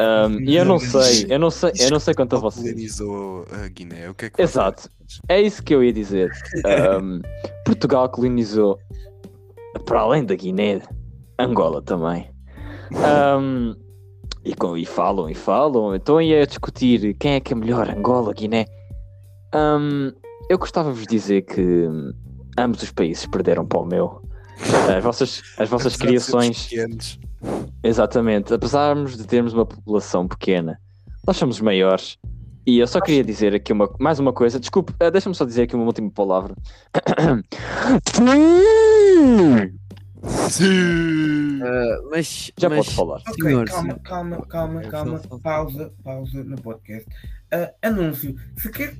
Ahm, e eu não sei, eu não sei, eu não sei quanto a Portugal vocês. colonizou a Guiné. O que é que Exato. É isso que eu ia dizer. Ahm, Portugal colonizou, para além da Guiné, Angola também. Ahm, e, com, e falam, e falam. Então ia discutir quem é que é melhor, Angola, Guiné. Ahm, eu gostava de vos dizer que hum, ambos os países perderam para o meu. As vossas, as vossas Apesar criações. Exatamente. Apesar de termos uma população pequena, nós somos maiores. E eu só queria dizer aqui uma, mais uma coisa. Desculpe, eh, deixa-me só dizer aqui uma última palavra. Sim. Ah, mas, Já mas pode falar. Ok, Senhor, calma, senhor. calma, calma, calma. sou- Pausa, pausa no podcast. Ah, anúncio. Se quer que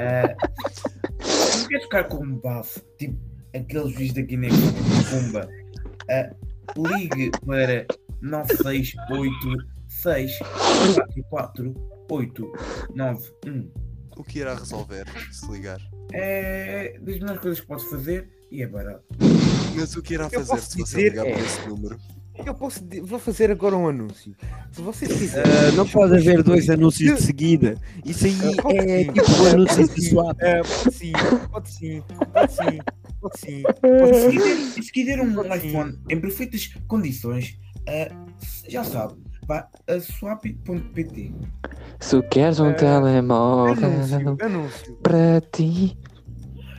basta anúncios, ah, se quer ficar com um bafo, tipo aqueles juízes da Guiné com Pumba, ah, ligue para 968 44 891. O que irá resolver se ligar? É das melhores coisas que pode fazer e é barato. Mas o que irá fazer posso se você ligar é- para esse número? Eu posso, vou fazer agora um anúncio. Se vocês quiserem. ah, não pode haver dois anúncios de seguida. Isso aí Ah, pode é sim. tipo Ah, anúncios pode de swap. Ah, pode sim, pode sim, pode sim, pode sim, pode Se sim. quiser, se quiser um Sim. iPhone em perfeitas condições, ah, já sabe, vá a swap.pt. Se queres um Eh, telemóvel Anúncio, anúncio. para ti.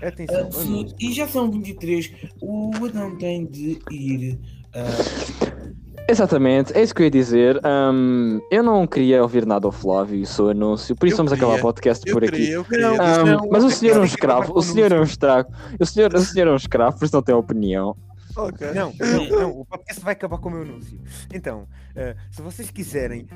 Atenção, Ah, anúncio. e já são 23. O Adão tem de ir. Exatamente, é isso que eu ia dizer. Ahm, eu não queria ouvir nada ao Flávio e o seu anúncio, por isso Eu vamos acabar o queria, podcast Eu por aqui. queria, eu queria. Ahm, não, mas o senhor é um escravo, o senhor é um escravo, o senhor, o senhor é um escravo, por isso não tem opinião. Ok. Não, não, não, o podcast vai acabar com o meu anúncio. Então, eh, se vocês quiserem